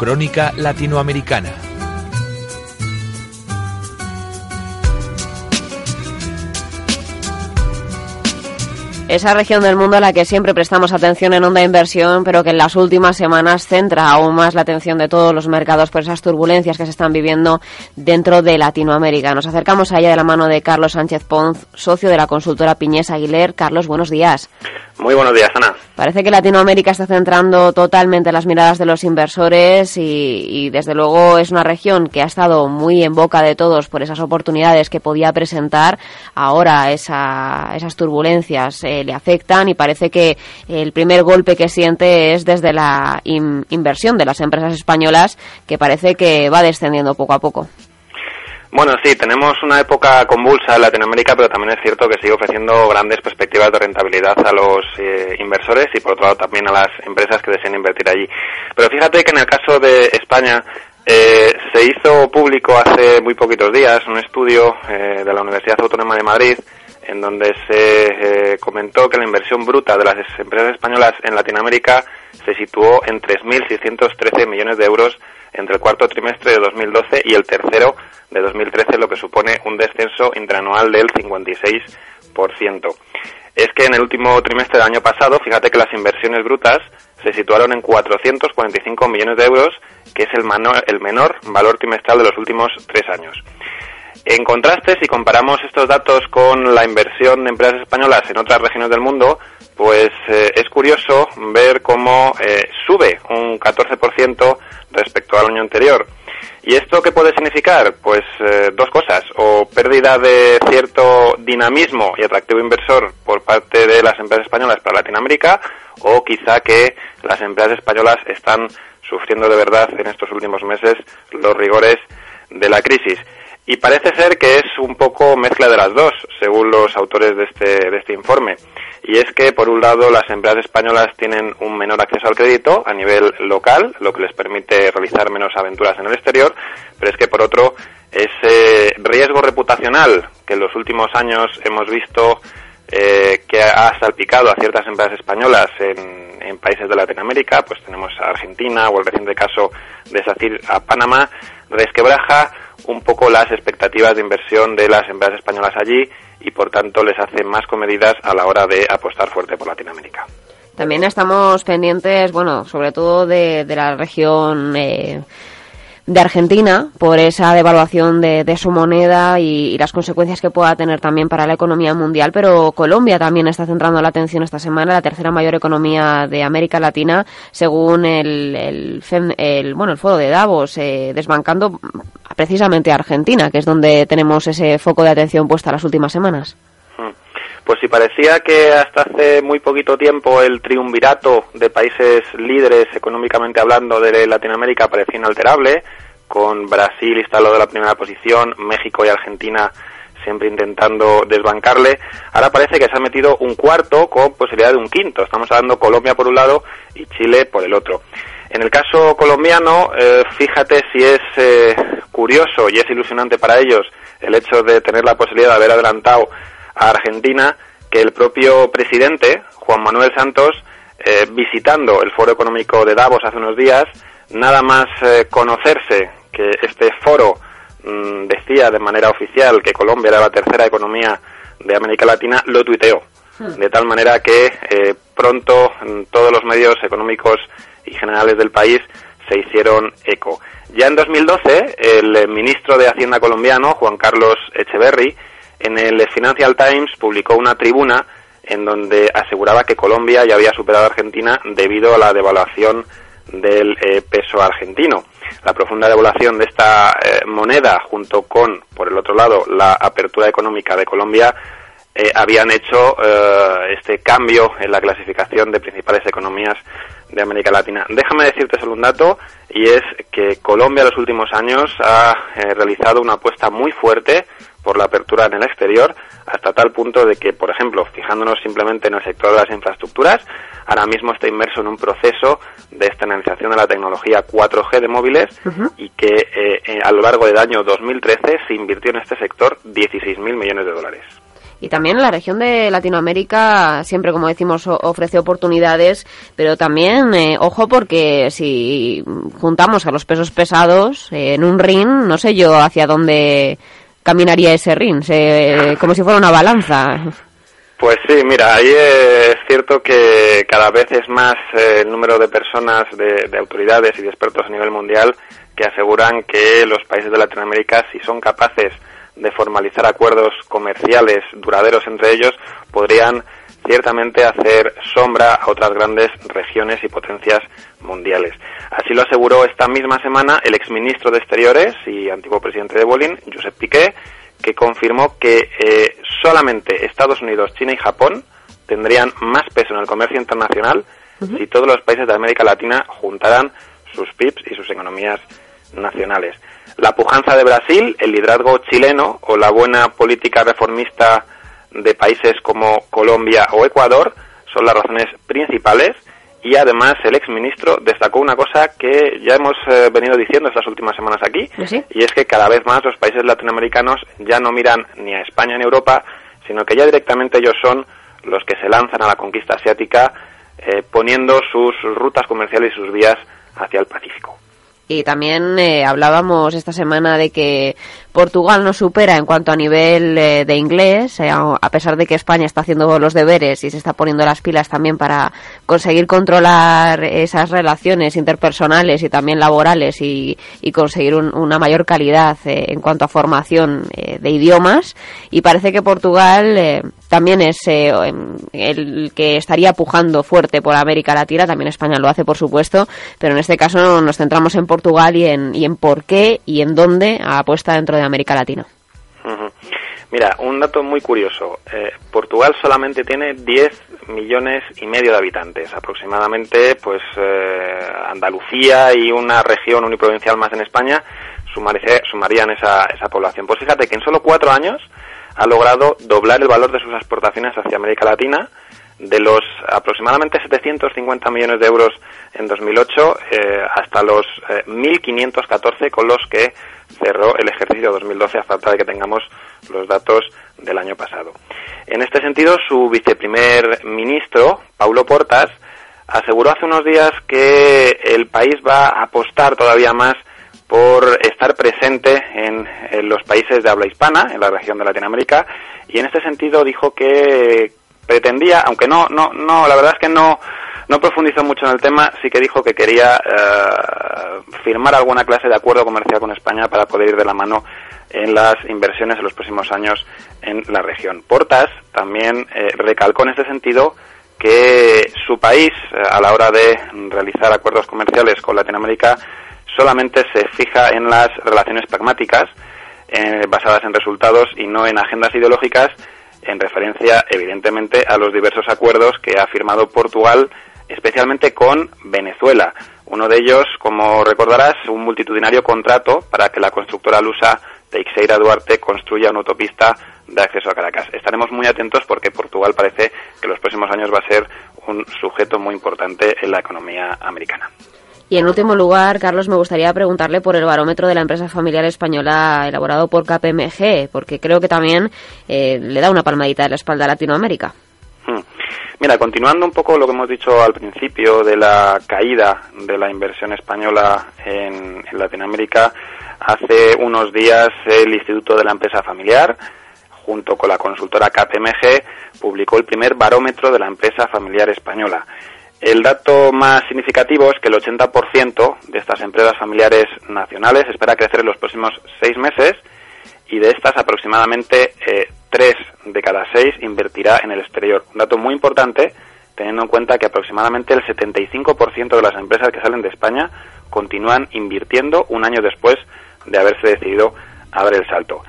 Crónica Latinoamericana. Esa región del mundo a la que siempre prestamos atención en Onda Inversión, pero que en las últimas semanas centra aún más la atención de todos los mercados por esas turbulencias que se están viviendo dentro de Latinoamérica. Nos acercamos allá de la mano de Carlos Sánchez Ponz, socio de la consultora Piñés Aguiler. Carlos, buenos días. Muy buenos días, Ana. Parece que Latinoamérica está centrando totalmente las miradas de los inversores y, desde luego es una región que ha estado muy en boca de todos por esas oportunidades que podía presentar. Ahora esas turbulencias eh, le afectan y parece que el primer golpe que siente es desde la inversión de las empresas españolas que parece que va descendiendo poco a poco. Bueno, sí, tenemos una época convulsa en Latinoamérica, pero también es cierto que sigue ofreciendo grandes perspectivas de rentabilidad a los eh, inversores y, por otro lado, también a las empresas que deseen invertir allí. Pero fíjate que en el caso de España eh, se hizo público hace muy poquitos días un estudio eh, de la Universidad Autónoma de Madrid en donde se comentó que la inversión bruta de las empresas españolas en Latinoamérica se situó en 3.613 millones de euros entre el cuarto trimestre de 2012 y el tercero de 2013, lo que supone un descenso interanual del 56%. Es que en el último trimestre del año pasado, fíjate que las inversiones brutas se situaron en 445 millones de euros, que es el, el menor valor trimestral de los últimos tres años. En contraste, si comparamos estos datos con la inversión de empresas españolas en otras regiones del mundo, pues eh, es curioso ver cómo eh, sube un 14% respecto al año anterior. ¿Y esto qué puede significar? Pues eh, dos cosas, o pérdida de cierto dinamismo y atractivo inversor por parte de las empresas españolas para Latinoamérica, o quizá que las empresas españolas están sufriendo de verdad en estos últimos meses los rigores de la crisis. Y parece ser que es un poco mezcla de las dos, según los autores de este, de este informe. Y es que, por un lado, las empresas españolas tienen un menor acceso al crédito a nivel local, lo que les permite realizar menos aventuras en el exterior, pero es que, por otro, ese riesgo reputacional que en los últimos años hemos visto eh, que ha salpicado a ciertas empresas españolas en, en, países de Latinoamérica, pues tenemos a Argentina o el reciente caso de SACIR a Panamá, resquebraja un poco las expectativas de inversión de las empresas españolas allí y por tanto les hace más comedidas a la hora de apostar fuerte por Latinoamérica. También estamos pendientes, bueno, sobre todo de, la región eh, de Argentina por esa devaluación de, su moneda y, las consecuencias que pueda tener también para la economía mundial. Pero Colombia también está centrando la atención esta semana, la tercera mayor economía de América Latina, según el, el, bueno, el foro de Davos, eh, desbancando precisamente a Argentina, que es donde tenemos ese foco de atención puesta las últimas semanas. Hmm. Pues si parecía que hasta hace muy poquito tiempo el triunvirato de países líderes económicamente hablando de Latinoamérica parecía inalterable, con Brasil instalado de la primera posición, México y Argentina siempre intentando desbancarle. Ahora parece que se ha metido un cuarto con posibilidad de un quinto. Estamos hablando Colombia por un lado y Chile por el otro. En el caso colombiano, eh, fíjate si es eh, curioso y es ilusionante para ellos el hecho de tener la posibilidad de haber adelantado a Argentina que el propio presidente, Juan Manuel Santos, eh, visitando el Foro Económico de Davos hace unos días, nada más conocerse que este foro mm, decía de manera oficial que Colombia era la tercera economía de América Latina, lo tuiteó. Hmm. De tal manera que pronto mm, todos los medios económicos y generales del país se hicieron eco. Ya en 2012, el ministro de Hacienda colombiano, Juan Carlos Echeverry, en el Financial Times publicó una tribuna en donde aseguraba que Colombia ya había superado a Argentina debido a la devaluación del eh, peso argentino. La profunda devaluación de esta eh, moneda, junto con, por el otro lado, la apertura económica de Colombia, eh, habían hecho este cambio en la clasificación de principales economías de América Latina. Déjame decirte solo un dato y es que Colombia en los últimos años ha eh, realizado una apuesta muy fuerte por la apertura en el exterior hasta tal punto de que, por ejemplo, fijándonos simplemente en el sector de las infraestructuras, ahora mismo está inmerso en un proceso de externalización de la tecnología 4G de móviles y que eh, eh, a lo largo del año 2013 se invirtió en este sector 16.000 millones de dólares. Y también la región de Latinoamérica siempre, como decimos, ofrece oportunidades, pero también, eh, ojo, porque si juntamos a los pesos pesados en un ring, no sé yo hacia dónde caminaría ese ring, como si fuera una balanza. Pues sí, mira, ahí es cierto que cada vez es más eh, el número de personas, de, de, autoridades y de expertos a nivel mundial que aseguran que los países de Latinoamérica, si son capaces de formalizar acuerdos comerciales duraderos entre ellos, podrían ciertamente hacer sombra a otras grandes regiones y potencias mundiales. Así lo aseguró esta misma semana el exministro de Exteriores y antiguo presidente de Bolin, Josep Piqué, que confirmó que eh, solamente Estados Unidos, China y Japón tendrían más peso en el comercio internacional si todos los países de América Latina juntaran sus PIBs y sus economías nacionales. La pujanza de Brasil, el liderazgo chileno o la buena política reformista de países como Colombia o Ecuador son las razones principales y además el exministro destacó una cosa que ya hemos eh, venido diciendo estas últimas semanas aquí y es que cada vez más los países latinoamericanos ya no miran ni a España ni a Europa sino que ya directamente ellos son los que se lanzan a la conquista asiática eh, poniendo sus rutas comerciales y sus vías hacia el Pacífico. Y también eh, hablábamos esta semana de que Portugal nos supera en cuanto a nivel eh, de inglés, eh, a pesar de que España está haciendo los deberes y se está poniendo las pilas también para conseguir controlar esas relaciones interpersonales y también laborales y, conseguir una mayor calidad en cuanto a formación de idiomas. Y parece que Portugal también es el que estaría pujando fuerte por América Latina, también España lo hace por supuesto, pero en este caso nos centramos en Portugal Portugal y en, y en por qué y en dónde apuesta dentro de América Latina. Mira, un dato muy curioso. Eh, Portugal solamente tiene 10 millones y medio de habitantes, aproximadamente, pues eh, Andalucía y una región uniprovincial más en España sumarían esa, esa población. Pues fíjate que en solo cuatro años ha logrado doblar el valor de sus exportaciones hacia América Latina de los aproximadamente 750 millones de euros en 2008 eh, hasta los 1.514 eh, con los que cerró el ejercicio 2012 a falta de que tengamos los datos del año pasado. En este sentido, su viceprimer ministro, Paulo Portas, aseguró hace unos días que el país va a apostar todavía más por estar presente en, en, los países de habla hispana, en la región de Latinoamérica, y en este sentido dijo que pretendía, aunque no, no, no, la verdad es que no, no profundizó mucho en el tema, sí que dijo que quería eh, firmar alguna clase de acuerdo comercial con España para poder ir de la mano en las inversiones en los próximos años en la región. Portas también eh, recalcó en este sentido que su país, eh, a la hora de realizar acuerdos comerciales con Latinoamérica, solamente se fija en las relaciones pragmáticas, basadas en resultados y no en agendas ideológicas, en referencia evidentemente a los diversos acuerdos que ha firmado Portugal, especialmente con Venezuela. Uno de ellos, como recordarás, un multitudinario contrato para que la constructora lusa Teixeira Duarte construya una autopista de acceso a Caracas. Estaremos muy atentos porque Portugal parece que en los próximos años va a ser un sujeto muy importante en la economía americana. Y en último lugar, Carlos, me gustaría preguntarle por el barómetro de la empresa familiar española elaborado por KPMG, porque creo que también eh, le da una palmadita de la espalda a Latinoamérica. Hmm. Mira, continuando un poco lo que hemos dicho al principio de la caída de la inversión española en, en Latinoamérica, hace unos días el Instituto de la Empresa Familiar, junto con la consultora KPMG, publicó el primer barómetro de la empresa familiar española. El dato más significativo es que el 80% de estas empresas familiares nacionales espera crecer en los próximos seis meses y de estas aproximadamente eh, tres de cada seis invertirá en el exterior. Un dato muy importante teniendo en cuenta que aproximadamente el 75% de las empresas que salen de España continúan invirtiendo un año después de haberse decidido a dar el salto.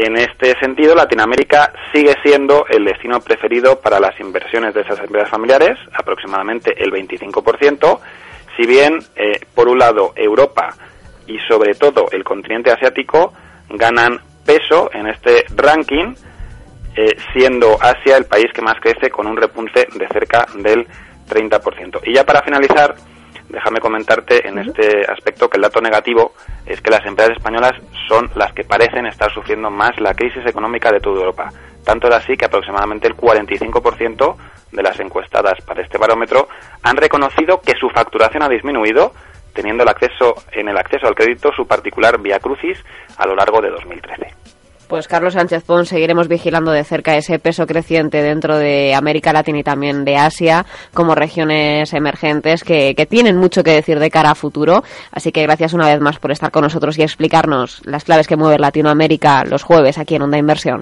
En este sentido, Latinoamérica sigue siendo el destino preferido para las inversiones de esas empresas familiares, aproximadamente el 25%, si bien, eh, por un lado, Europa y sobre todo el continente asiático ganan peso en este ranking, eh, siendo Asia el país que más crece con un repunte de cerca del 30%. Y ya para finalizar, déjame comentarte en este aspecto que el dato negativo es que las empresas españolas son las que parecen estar sufriendo más la crisis económica de toda Europa. Tanto es así que aproximadamente el 45% de las encuestadas para este barómetro han reconocido que su facturación ha disminuido teniendo el acceso en el acceso al crédito su particular vía crucis a lo largo de 2013. Pues Carlos Sánchez Pons, seguiremos vigilando de cerca ese peso creciente dentro de América Latina y también de Asia como regiones emergentes que, que, tienen mucho que decir de cara a futuro. Así que gracias una vez más por estar con nosotros y explicarnos las claves que mueve Latinoamérica los jueves aquí en Onda Inversión.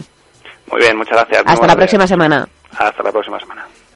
Muy bien, muchas gracias. Hasta la próxima semana. Hasta la próxima semana.